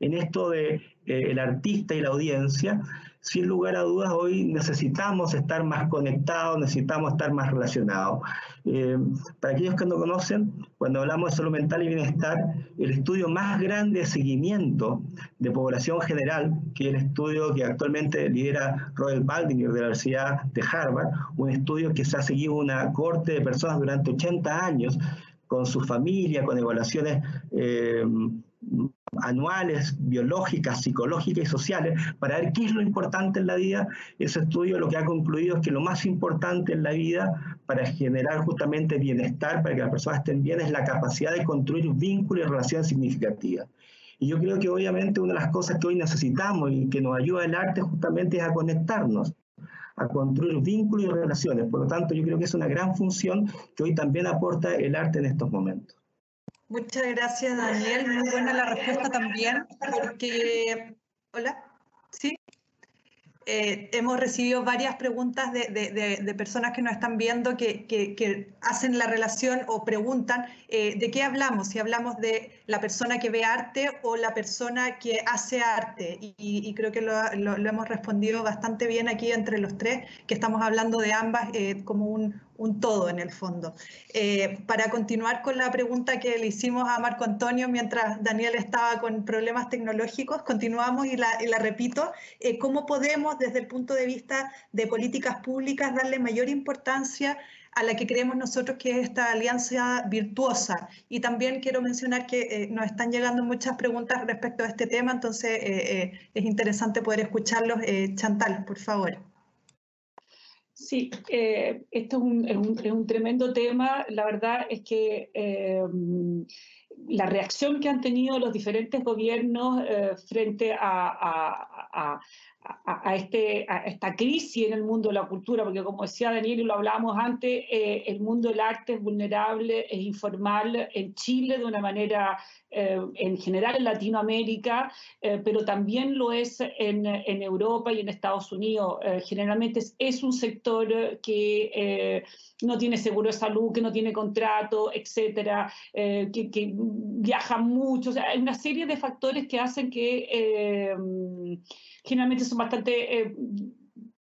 en esto de eh, artista y la audiencia, sin lugar a dudas hoy necesitamos estar más conectados, necesitamos estar más relacionados. Eh, para aquellos que no conocen, cuando hablamos de salud mental y bienestar, el estudio más grande de seguimiento de población general, que es el estudio que actualmente lidera Robert Baldinger de la Universidad de Harvard, un estudio que se ha seguido una corte de personas durante 80 años, con su familia, con evaluaciones eh, anuales, biológicas, psicológicas y sociales, para ver qué es lo importante en la vida. Ese estudio lo que ha concluido es que lo más importante en la vida para generar justamente bienestar, para que las personas estén bien, es la capacidad de construir vínculos y relaciones significativas. Y yo creo que obviamente una de las cosas que hoy necesitamos y que nos ayuda el arte justamente es a conectarnos a construir vínculos y relaciones. Por lo tanto, yo creo que es una gran función que hoy también aporta el arte en estos momentos. Muchas gracias, Daniel. Muy buena la respuesta también, porque... Hola, ¿sí? Eh, hemos recibido varias preguntas de, personas que nos están viendo que, hacen la relación o preguntan eh, de qué hablamos, si hablamos de la persona que ve arte o la persona que hace arte. Y, creo que lo, hemos respondido bastante bien aquí entre los tres, que estamos hablando de ambas eh, como un, un todo en el fondo. Eh, para continuar con la pregunta que le hicimos a Marco Antonio mientras Daniel estaba con problemas tecnológicos, continuamos y la, repito, eh, ¿cómo podemos desde el punto de vista de políticas públicas darle mayor importancia a la que creemos nosotros que es esta alianza virtuosa. Y también quiero mencionar que eh, nos están llegando muchas preguntas respecto a este tema, entonces es interesante poder escucharlos. Chantal, por favor. Sí, eh, esto es un, es, un, es un, tremendo tema. La verdad es que eh, la reacción que han tenido los diferentes gobiernos eh, frente a, a, este, a, esta crisis en el mundo de la cultura, porque como decía Daniel y lo hablábamos antes, eh, el mundo del arte es vulnerable, es informal en Chile de una manera, eh, en general en Latinoamérica, eh, pero también lo es en, en, Europa y en Estados Unidos. generalmente es, es, un sector que no tiene seguro de salud, que no tiene contrato, etcétera, que, que, viaja mucho. O sea, hay una serie de factores que hacen que generalmente son bastante eh,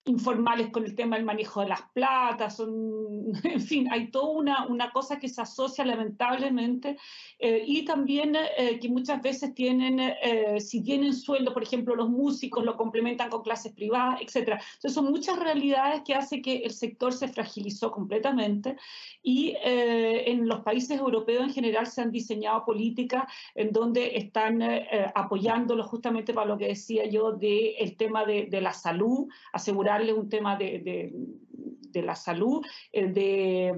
informales con el tema del manejo de las platas, son, [LAUGHS] en fin, hay toda una, una cosa que se asocia lamentablemente eh, y también eh, que muchas veces tienen, eh, si tienen sueldo, por ejemplo, los músicos lo complementan con clases privadas, etc. Entonces son muchas realidades que hacen que el sector se fragilizó completamente y en los países europeos en general se han diseñado políticas en donde están apoyándolo justamente para lo que decía yo del el tema de, de la salud, asegurar darle un tema de, de la salud, eh, de,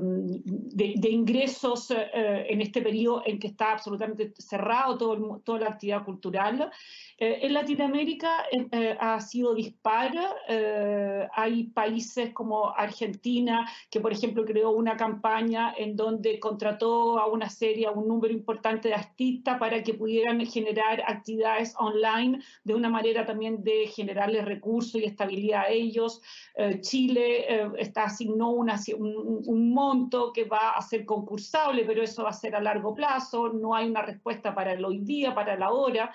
de, ingresos eh, en este periodo en que está absolutamente cerrado todo toda la actividad cultural. Eh, en Latinoamérica ha sido dispar. hay países como Argentina, que por ejemplo creó una campaña en donde contrató a una serie, a un número importante de artistas para que pudieran generar actividades online de una manera también de generarles recursos y estabilidad a ellos. Chile está asignó un, monto que va a ser concursable, pero eso va a ser a largo plazo, no hay una respuesta para el hoy día, para la hora.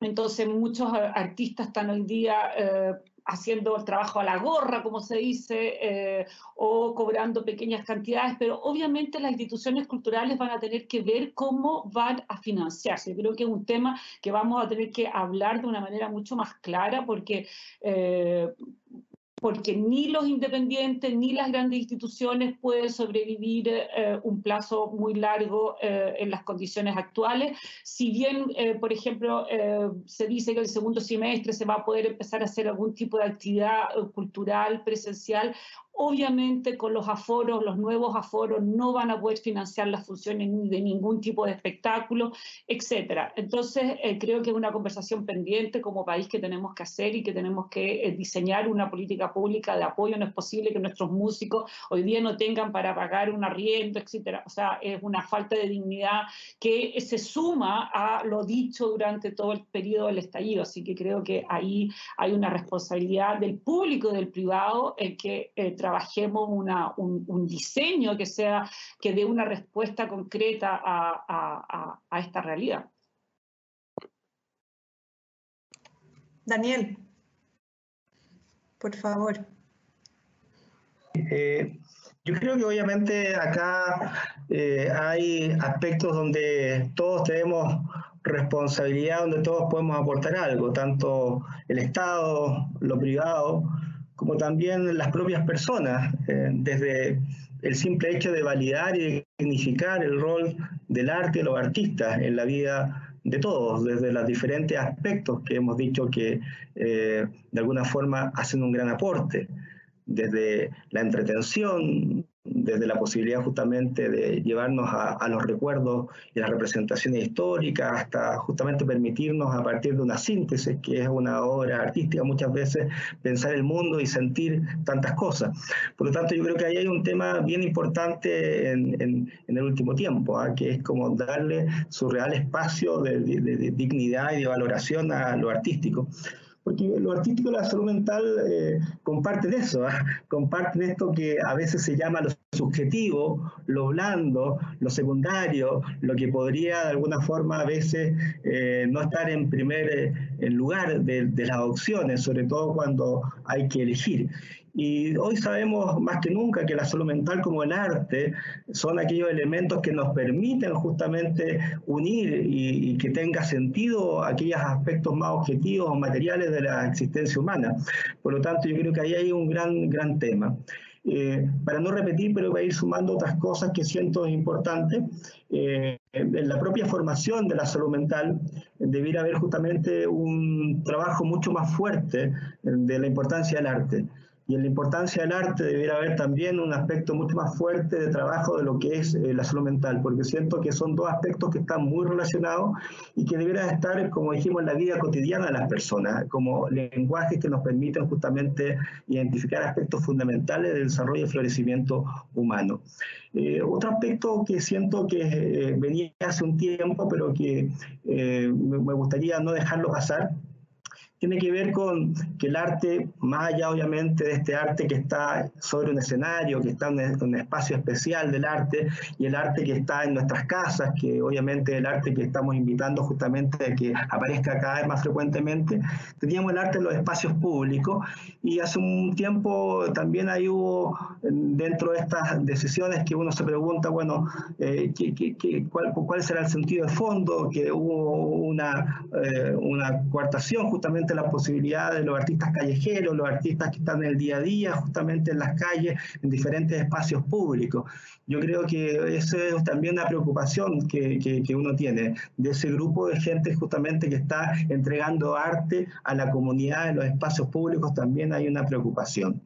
Entonces muchos eh, artistas están hoy día eh, haciendo el trabajo a la gorra, como se dice, eh, o cobrando pequeñas cantidades, pero obviamente las instituciones culturales van a tener que ver cómo van a financiarse. creo que es un tema que vamos a tener que hablar de una manera mucho más clara porque porque ni los independientes ni las grandes instituciones pueden sobrevivir eh, un plazo muy largo eh, en las condiciones actuales. Si bien, eh, por ejemplo, se dice que el segundo semestre se va a poder empezar a hacer algún tipo de actividad cultural presencial, Obviamente con los aforos, los nuevos aforos no van a poder financiar las funciones de ningún tipo de espectáculo, etcétera. Entonces eh, creo que es una conversación pendiente como país que tenemos que hacer y que tenemos que eh, diseñar una política pública de apoyo. No es posible que nuestros músicos hoy día no tengan para pagar un arriendo, etcétera. O sea, es una falta de dignidad que se suma a lo dicho durante todo el periodo del estallido. Así que creo que ahí hay una responsabilidad del público y del privado en que eh, trabajemos una, un, diseño que sea que dé una respuesta concreta a, a, esta realidad. Daniel, por favor. Eh, yo creo que obviamente acá eh, hay aspectos donde todos tenemos responsabilidad, donde todos podemos aportar algo, tanto el Estado, lo privado, como también las propias personas, eh, desde el simple hecho de validar y dignificar el rol del arte y los artistas en la vida de todos, desde los diferentes aspectos que hemos dicho que eh, de alguna forma hacen un gran aporte, desde la entretención, desde la posibilidad justamente de llevarnos a, los recuerdos y las representaciones históricas, hasta justamente permitirnos a partir de una síntesis, que es una obra artística, muchas veces pensar el mundo y sentir tantas cosas. Por lo tanto, yo creo que ahí hay un tema bien importante en, el último tiempo, ¿ah? que es como darle su real espacio de, de dignidad y de valoración a lo artístico porque los artístico de la salud mental eh, comparten eso, ¿ah? comparten esto que a veces se llama lo subjetivo, lo blando, lo secundario, lo que podría de alguna forma a veces eh, no estar en primer eh, lugar de, de las opciones, sobre todo cuando hay que elegir. Y hoy sabemos más que nunca que la salud mental como el arte son aquellos elementos que nos permiten justamente unir y, que tenga sentido aquellos aspectos más objetivos o materiales de la existencia humana. Por lo tanto, yo creo que ahí hay un gran, gran tema. Eh, para no repetir, pero voy a ir sumando otras cosas que siento importantes. Eh, en la propia formación de la salud mental debiera haber justamente un trabajo mucho más fuerte de la importancia del arte y en la importancia del arte debiera haber también un aspecto mucho más fuerte de trabajo de lo que es eh, la salud mental, porque siento que son dos aspectos que están muy relacionados y que deberían estar, como dijimos, en la vida cotidiana de las personas, como lenguajes que nos permiten justamente identificar aspectos fundamentales del desarrollo y florecimiento humano. Eh, otro aspecto que siento que eh, venía hace un tiempo, pero que me gustaría no dejarlo pasar, tiene que ver con que el arte, más allá obviamente de este arte que está sobre un escenario, que está en un espacio especial del arte, y el arte que está en nuestras casas, que obviamente el arte que estamos invitando justamente a que aparezca cada vez más frecuentemente, teníamos el arte en los espacios públicos, y hace un tiempo también ahí hubo dentro de estas decisiones que uno se pregunta, bueno, eh, cuál, cuál, será el sentido de fondo? Que hubo una, eh, una coartación justamente la posibilidad de los artistas callejeros, los artistas que están en el día a día, justamente en las calles, en diferentes espacios públicos. Yo creo que eso es también una preocupación que, que, uno tiene, de ese grupo de gente justamente que está entregando arte a la comunidad en los espacios públicos, también hay una preocupación.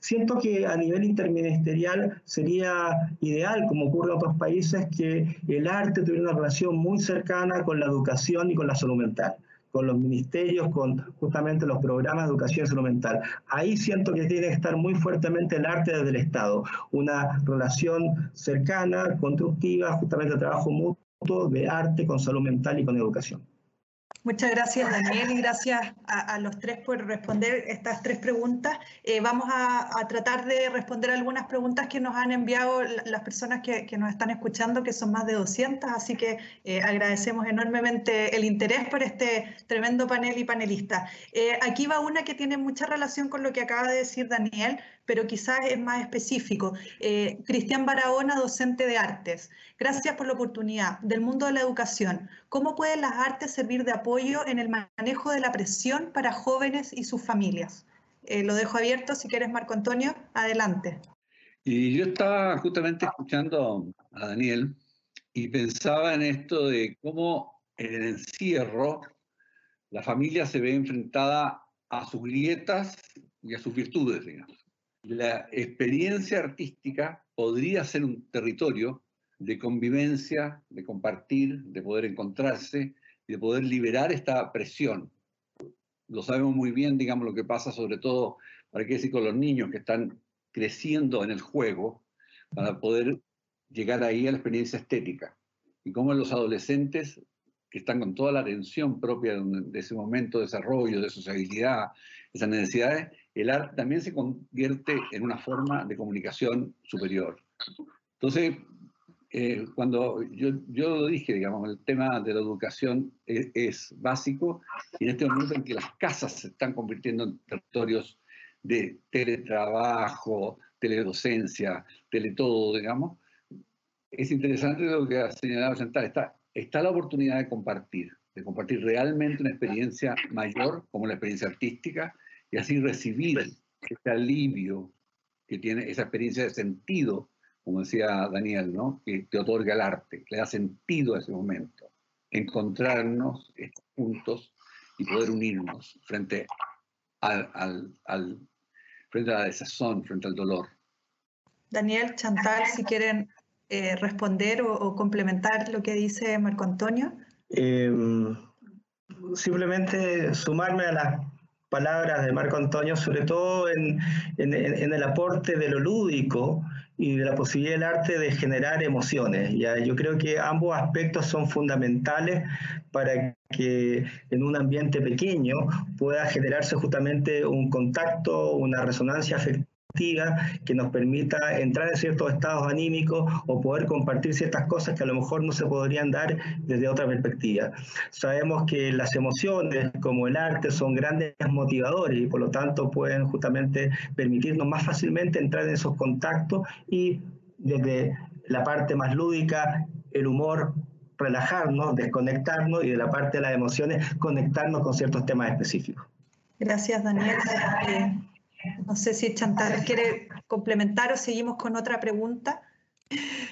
Siento que a nivel interministerial sería ideal, como ocurre en otros países, que el arte tuviera una relación muy cercana con la educación y con la salud mental con los ministerios, con justamente los programas de educación salud mental. Ahí siento que tiene que estar muy fuertemente el arte desde el Estado, una relación cercana, constructiva, justamente de trabajo mutuo de arte con salud mental y con educación. Muchas gracias, Daniel, y gracias a, los tres por responder estas tres preguntas. Eh, vamos a, tratar de responder algunas preguntas que nos han enviado las personas que, nos están escuchando, que son más de 200, así que eh, agradecemos enormemente el interés por este tremendo panel y panelista. Eh, aquí va una que tiene mucha relación con lo que acaba de decir Daniel, pero quizás es más específico. Eh, Cristian Barahona, docente de artes. Gracias por la oportunidad. Del mundo de la educación, ¿cómo pueden las artes servir de apoyo en el manejo de la presión para jóvenes y sus familias? Eh, lo dejo abierto, si quieres, Marco Antonio, adelante. Y yo estaba justamente escuchando a Daniel y pensaba en esto de cómo en el encierro la familia se ve enfrentada a sus grietas y a sus virtudes, digamos. La experiencia artística podría ser un territorio de convivencia, de compartir, de poder encontrarse, de poder liberar esta presión. Lo sabemos muy bien, digamos, lo que pasa sobre todo, para qué decir, con los niños que están creciendo en el juego, para poder llegar ahí a la experiencia estética. Y cómo los adolescentes están con toda la atención propia de ese momento de desarrollo, de sociabilidad, esas necesidades, el arte también se convierte en una forma de comunicación superior. Entonces, eh, cuando yo, yo lo dije, digamos, el tema de la educación es, básico y en este momento en que las casas se están convirtiendo en territorios de teletrabajo, teledocencia, teletodo, digamos, es interesante lo que ha señalado Chantal. Está, está la oportunidad de compartir, de compartir realmente una experiencia mayor como la experiencia artística y así recibir ese alivio que tiene esa experiencia de sentido como decía Daniel, ¿no? que te otorga el arte, le da sentido a ese momento, encontrarnos juntos y poder unirnos frente al, frente a la desazón, frente al dolor. Daniel, Chantal, si quieren eh, responder o, complementar lo que dice Marco Antonio. Em, simplemente sumarme a las palabras de Marco Antonio, sobre todo en el aporte de lo lúdico y de la posibilidad del arte de generar emociones. ¿ya? Yo creo que ambos aspectos son fundamentales para que en un ambiente pequeño pueda generarse justamente un contacto, una resonancia afectiva que nos permita entrar en ciertos estados anímicos o poder compartir ciertas cosas que a lo mejor no se podrían dar desde otra perspectiva. Sabemos que las emociones, como el arte, son grandes motivadores y por lo tanto pueden justamente permitirnos más fácilmente entrar en esos contactos y desde la parte más lúdica, el humor, relajarnos, desconectarnos y de la parte de las emociones, conectarnos con ciertos temas específicos. Gracias, Daniel. Eh, no sé si Chantal quiere complementar o seguimos con otra pregunta.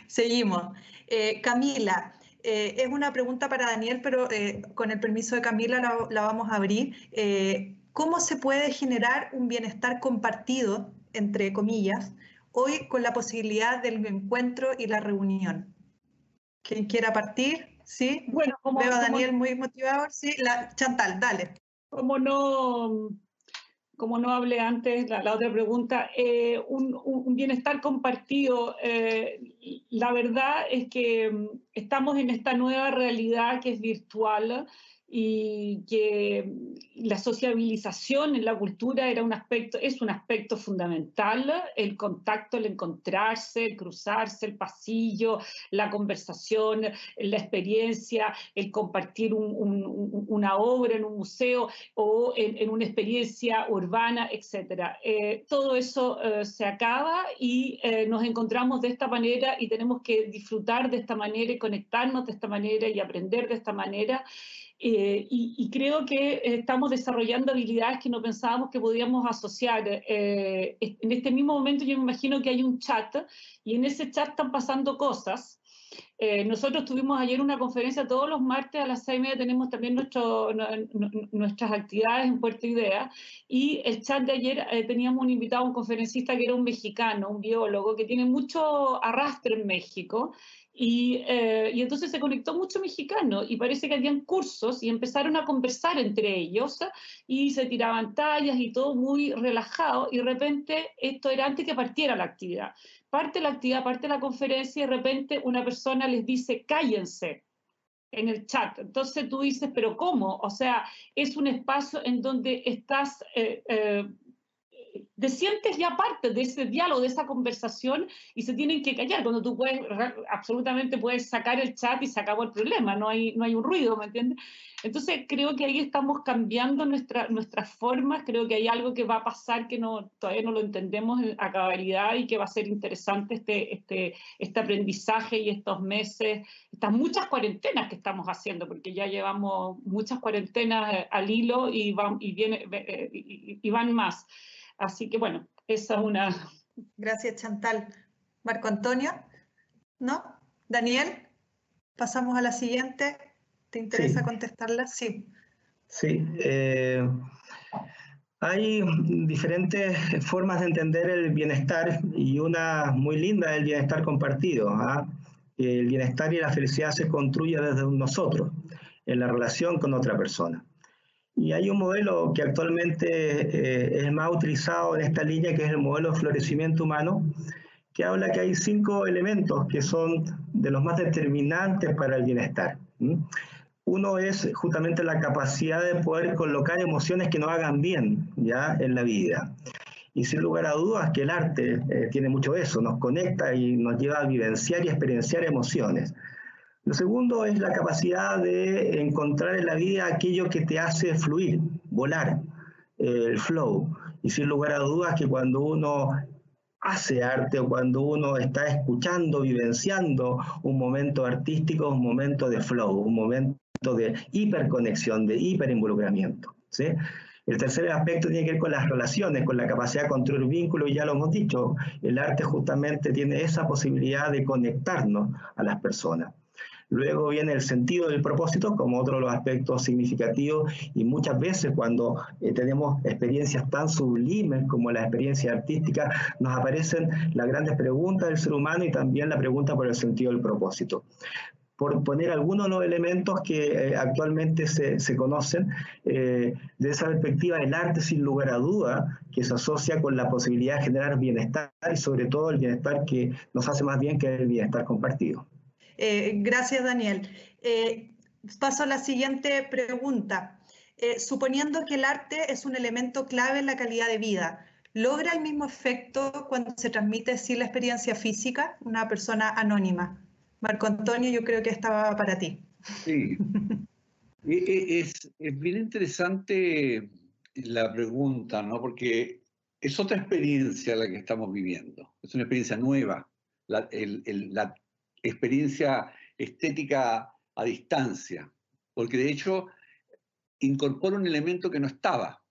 Seguimos. Eh, Camila, eh, es una pregunta para Daniel, pero eh, con el permiso de Camila la, vamos a abrir. ¿Cómo se puede generar un bienestar compartido, entre comillas, hoy con la posibilidad del encuentro y la reunión? ¿Quién quiera partir? ¿Sí? Bueno, como, Veo a Daniel muy motivado. Sí, la, Chantal, dale. Como no como no hablé antes, la, otra pregunta, eh, un, bienestar compartido. Eh, la verdad es que mm, estamos en esta nueva realidad que es virtual y que la sociabilización en la cultura era un aspecto, es un aspecto fundamental, el contacto, el encontrarse, el cruzarse, el pasillo, la conversación, la experiencia, el compartir una obra en un museo o en, una experiencia urbana, etc. Eh, todo eso eh, se acaba y eh, nos encontramos de esta manera y tenemos que disfrutar de esta manera y conectarnos de esta manera y aprender de esta manera. Eh, y, creo que estamos desarrollando habilidades que no pensábamos que podíamos asociar. Eh, en este mismo momento yo me imagino que hay un chat y en ese chat están pasando cosas. Eh, nosotros tuvimos ayer una conferencia todos los martes a las seis y media, tenemos también nuestro, nuestras actividades en Puerto Idea, y el chat de ayer teníamos un invitado, un conferencista que era un mexicano, un biólogo, que tiene mucho arrastre en México, eh, y, entonces se conectó mucho mexicano y parece que habían cursos y empezaron a conversar entre ellos y se tiraban tallas y todo muy relajado y de repente esto era antes que partiera la actividad. Parte la actividad, parte la conferencia y de repente una persona les dice cállense en el chat. Entonces tú dices, pero ¿cómo? O sea, es un espacio en donde estás... Eh, eh, te sientes ya parte de ese diálogo, de esa conversación y se tienen que callar. Cuando tú puedes, absolutamente puedes sacar el chat y se acabó el problema, no hay, no hay un ruido, ¿me entiendes? Entonces creo que ahí estamos cambiando nuestra, nuestras formas, creo que hay algo que va a pasar que no, todavía no lo entendemos a cabalidad y que va a ser interesante este, este, este aprendizaje y estos meses, estas muchas cuarentenas que estamos haciendo, porque ya llevamos muchas cuarentenas al hilo y van, y viene, y van más. Así que bueno, esa es una... Gracias, Chantal. Marco Antonio, ¿no? Daniel, pasamos a la siguiente. ¿Te interesa contestarla? Sí. Sí. Eh, hay diferentes formas de entender el bienestar y una muy linda es el bienestar compartido. ¿ah? El bienestar y la felicidad se construye desde nosotros, en la relación con otra persona. Y hay un modelo que actualmente eh, es más utilizado en esta línea, que es el modelo de florecimiento humano, que habla que hay cinco elementos que son de los más determinantes para el bienestar. Uno es justamente la capacidad de poder colocar emociones que nos hagan bien ya en la vida. Y sin lugar a dudas que el arte eh, tiene mucho eso, nos conecta y nos lleva a vivenciar y experienciar emociones. Lo segundo es la capacidad de encontrar en la vida aquello que te hace fluir, volar, el flow. Y sin lugar a dudas que cuando uno hace arte o cuando uno está escuchando, vivenciando un momento artístico, un momento de flow, un momento de hiperconexión, de hiperinvolucramiento. ¿sí? El tercer aspecto tiene que ver con las relaciones, con la capacidad de construir vínculos, y ya lo hemos dicho, el arte justamente tiene esa posibilidad de conectarnos a las personas. Luego viene el sentido del propósito como otro de los aspectos significativos y muchas veces cuando eh, tenemos experiencias tan sublimes como la experiencia artística, nos aparecen las grandes preguntas del ser humano y también la pregunta por el sentido del propósito por poner algunos de los elementos que eh, actualmente se, se conocen, eh, de esa perspectiva el arte sin lugar a duda que se asocia con la posibilidad de generar bienestar y sobre todo el bienestar que nos hace más bien que el bienestar compartido. Eh, gracias, Daniel. paso a la siguiente pregunta. suponiendo que el arte es un elemento clave en la calidad de vida, ¿logra el mismo efecto cuando se transmite sin la experiencia física, una persona anónima? Marco Antonio, yo creo que estaba para ti. Sí. [LAUGHS] E, e, es, bien interesante la pregunta, ¿no? Porque es otra experiencia la que estamos viviendo. Es una experiencia nueva. La, la experiencia estética a distancia. Porque de hecho incorpora un elemento que no estaba.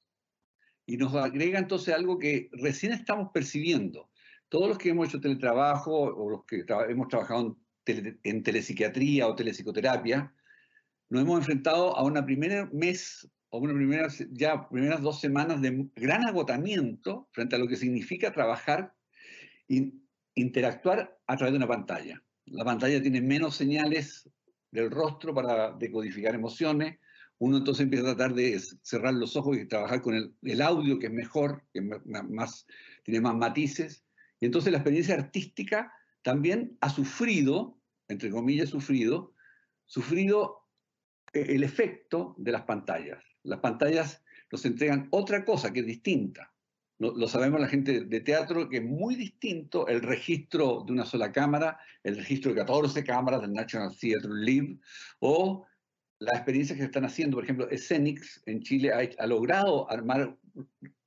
Y nos agrega entonces algo que recién estamos percibiendo. Todos los que hemos hecho teletrabajo o los que hemos trabajado en en telepsiquiatría o telepsicoterapia, nos hemos enfrentado a una primera mes o una primera, ya primeras dos semanas de gran agotamiento frente a lo que significa trabajar e interactuar a través de una pantalla. La pantalla tiene menos señales del rostro para decodificar emociones. Uno entonces empieza a tratar de cerrar los ojos y trabajar con el, audio, que es mejor, que más, tiene más matices. Y entonces la experiencia artística también ha sufrido, entre comillas, sufrido, sufrido eh, el efecto de las pantallas. Las pantallas nos entregan otra cosa que es distinta. Lo, sabemos la gente de teatro, que es muy distinto el registro de una sola cámara, el registro de 14 cámaras del National Theatre Live, o las experiencias que se están haciendo. Por ejemplo, Escenix en Chile ha, ha logrado armar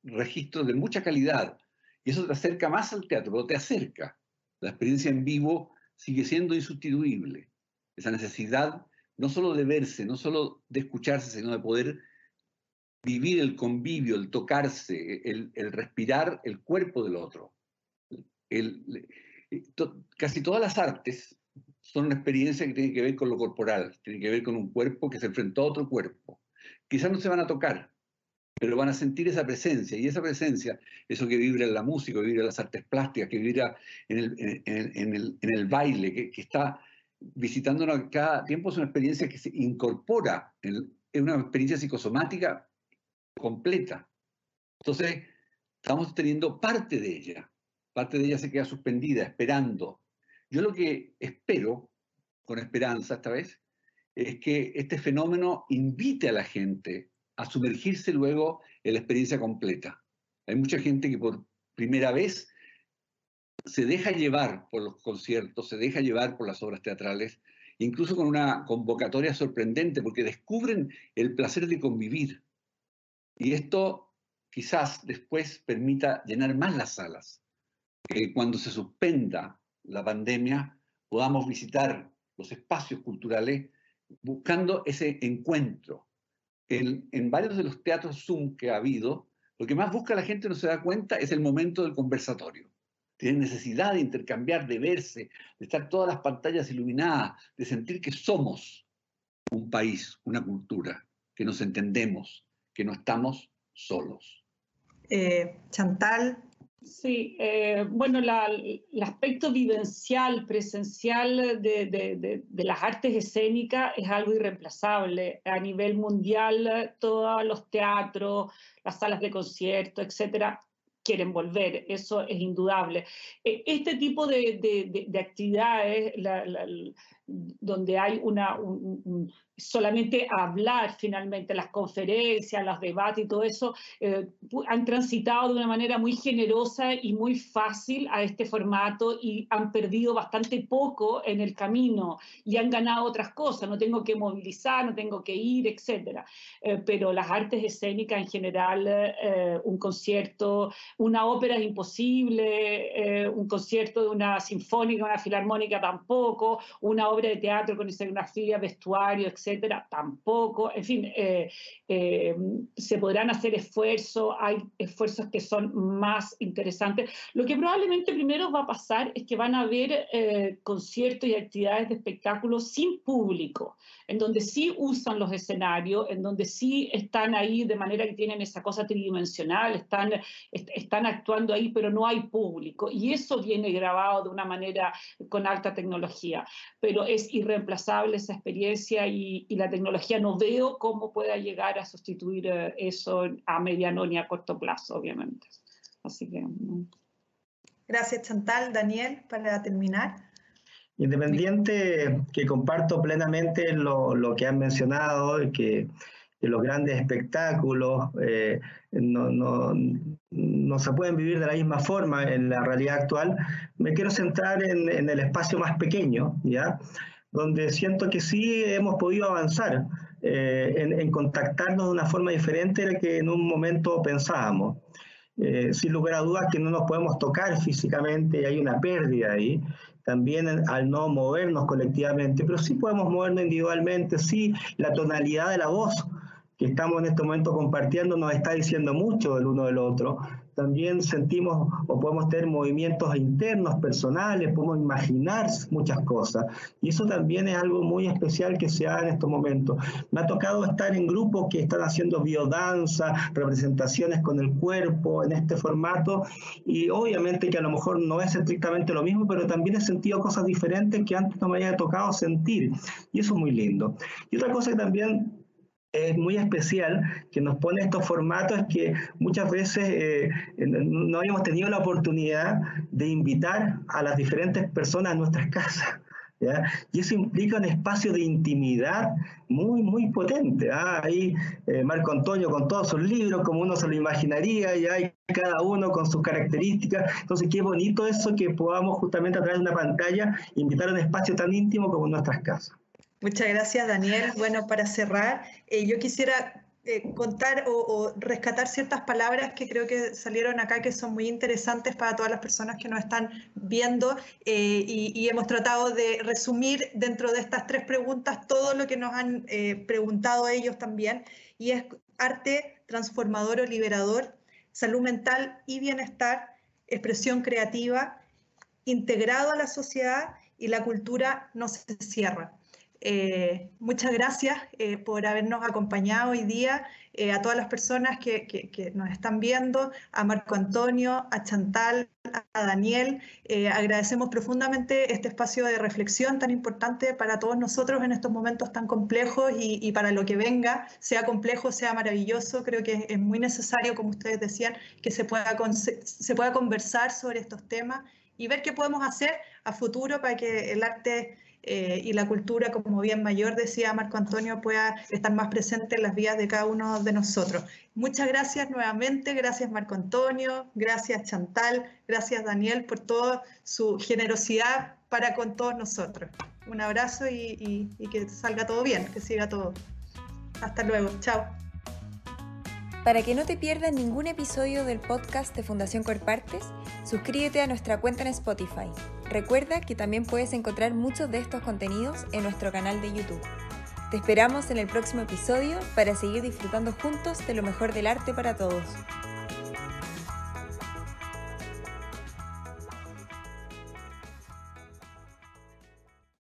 registros de mucha calidad, y eso te acerca más al teatro, pero te acerca. La experiencia en vivo sigue siendo insustituible. Esa necesidad no solo de verse, no solo de escucharse, sino de poder vivir el convivio, el tocarse, el, respirar el cuerpo del otro. casi todas las artes son una experiencia que tiene que ver con lo corporal, tiene que ver con un cuerpo que se enfrentó a otro cuerpo. Quizás no se van a tocar, pero van a sentir esa presencia, y esa presencia, eso que vibra en la música, que vibra en las artes plásticas, que vibra en el, en, el, en el baile, que, que está visitándonos cada tiempo, es una experiencia que se incorpora, en, es una experiencia psicosomática completa. Entonces, estamos teniendo parte de ella, parte de ella se queda suspendida, esperando. Yo lo que espero, con esperanza esta vez, es que este fenómeno invite a la gente a sumergirse luego en la experiencia completa. Hay mucha gente que por primera vez se deja llevar por los conciertos, se deja llevar por las obras teatrales, incluso con una convocatoria sorprendente, porque descubren el placer de convivir. Y esto quizás después permita llenar más las salas, que cuando se suspenda la pandemia podamos visitar los espacios culturales buscando ese encuentro, en varios de los teatros Zoom que ha habido, Lo que más busca la gente no se da cuenta es el momento del conversatorio. Tienen necesidad de intercambiar, de verse, de estar todas las pantallas iluminadas, de sentir que somos un país, una cultura, que nos entendemos, que no estamos solos. Eh, Chantal, Sí, eh, bueno, el aspecto vivencial, presencial de, las artes escénicas es algo irreemplazable. A nivel mundial, todos los teatros, las salas de concierto, etcétera, quieren volver, eso es indudable. E, este tipo de, actividades, donde hay una, solamente hablar finalmente, las conferencias, los debates y todo eso, eh, han transitado de una manera muy generosa y muy fácil a este formato y han perdido bastante poco en el camino y han ganado otras cosas, no tengo que movilizar, no tengo que ir, etc. Eh, pero las artes escénicas en general, eh, un concierto, una ópera es imposible, un concierto de una sinfónica, una filarmónica tampoco, una obra de teatro con escenografía, vestuario, etc etcétera, tampoco. En fin, eh, eh, se podrán hacer esfuerzos, hay esfuerzos que son más interesantes. Lo que probablemente primero va a pasar es que van a haber eh, conciertos y actividades de espectáculos sin público, en donde sí usan los escenarios, en donde sí están ahí de manera que tienen esa cosa tridimensional, están, están actuando ahí, pero no hay público. Y eso viene grabado de una manera con alta tecnología, pero es irreemplazable esa experiencia y, y, la tecnología no veo cómo pueda llegar a sustituir eh, eso a mediano ni a corto plazo, obviamente. Así que... Gracias, Chantal. Daniel, para terminar. Independiente que comparto plenamente lo, lo que han mencionado, que, que los grandes espectáculos eh, no, no, no, se pueden vivir de la misma forma en la realidad actual, me quiero centrar en, el espacio más pequeño, ¿ya? donde siento que sí hemos podido avanzar eh, en, contactarnos de una forma diferente de la que en un momento pensábamos. Eh, sin lugar a dudas que no nos podemos tocar físicamente y hay una pérdida ahí, también al no movernos colectivamente, pero sí podemos movernos individualmente, sí, la tonalidad de la voz que estamos en este momento compartiendo nos está diciendo mucho del uno del otro, también sentimos o podemos tener movimientos internos, personales, podemos imaginar muchas cosas. Y eso también es algo muy especial que se da en estos momentos. Me ha tocado estar en grupos que están haciendo biodanza, representaciones con el cuerpo en este formato, y obviamente que a lo mejor no es estrictamente lo mismo, pero también he sentido cosas diferentes que antes no me había tocado sentir. Y eso es muy lindo. Y otra cosa que también es muy especial que nos pone estos formatos que muchas veces eh, no habíamos tenido la oportunidad de invitar a las diferentes personas a nuestras [LAUGHS] casas. Y eso implica un espacio de intimidad muy, muy potente. ¿ah? Ahí eh, Marco Antonio con todos sus libros, como uno se lo imaginaría, y hay cada uno con sus características. Entonces, qué bonito eso que podamos justamente a través de una pantalla invitar a un espacio tan íntimo como nuestras casas. Muchas gracias, Daniel. Bueno, para cerrar, eh, yo quisiera eh, contar o, rescatar ciertas palabras que creo que salieron acá que son muy interesantes para todas las personas que nos están viendo eh, y, hemos tratado de resumir dentro de estas tres preguntas todo lo que nos han preguntado ellos también y es arte transformador o liberador, salud mental y bienestar, expresión creativa, integrado a la sociedad y la cultura no se cierra. Eh, muchas gracias eh, por habernos acompañado hoy día, eh, a todas las personas que, nos están viendo, a Marco Antonio, a Chantal, a Daniel. agradecemos profundamente este espacio de reflexión tan importante para todos nosotros en estos momentos tan complejos y, para lo que venga, sea complejo, sea maravilloso. Creo que es muy necesario, como ustedes decían, que se pueda conversar sobre estos temas y ver qué podemos hacer a futuro para que el arte eh, y la cultura como bien mayor, decía Marco Antonio, pueda estar más presente en las vías de cada uno de nosotros. Muchas gracias nuevamente, gracias Marco Antonio, gracias Chantal, gracias Daniel por toda su generosidad para con todos nosotros. Un abrazo y que salga todo bien, que siga todo. Hasta luego, chao. Para que no te pierdas ningún episodio del podcast de Fundación Corpartes, suscríbete a nuestra cuenta en Spotify. Recuerda que también puedes encontrar muchos de estos contenidos en nuestro canal de YouTube. Te esperamos en el próximo episodio para seguir disfrutando juntos de lo mejor del arte para todos.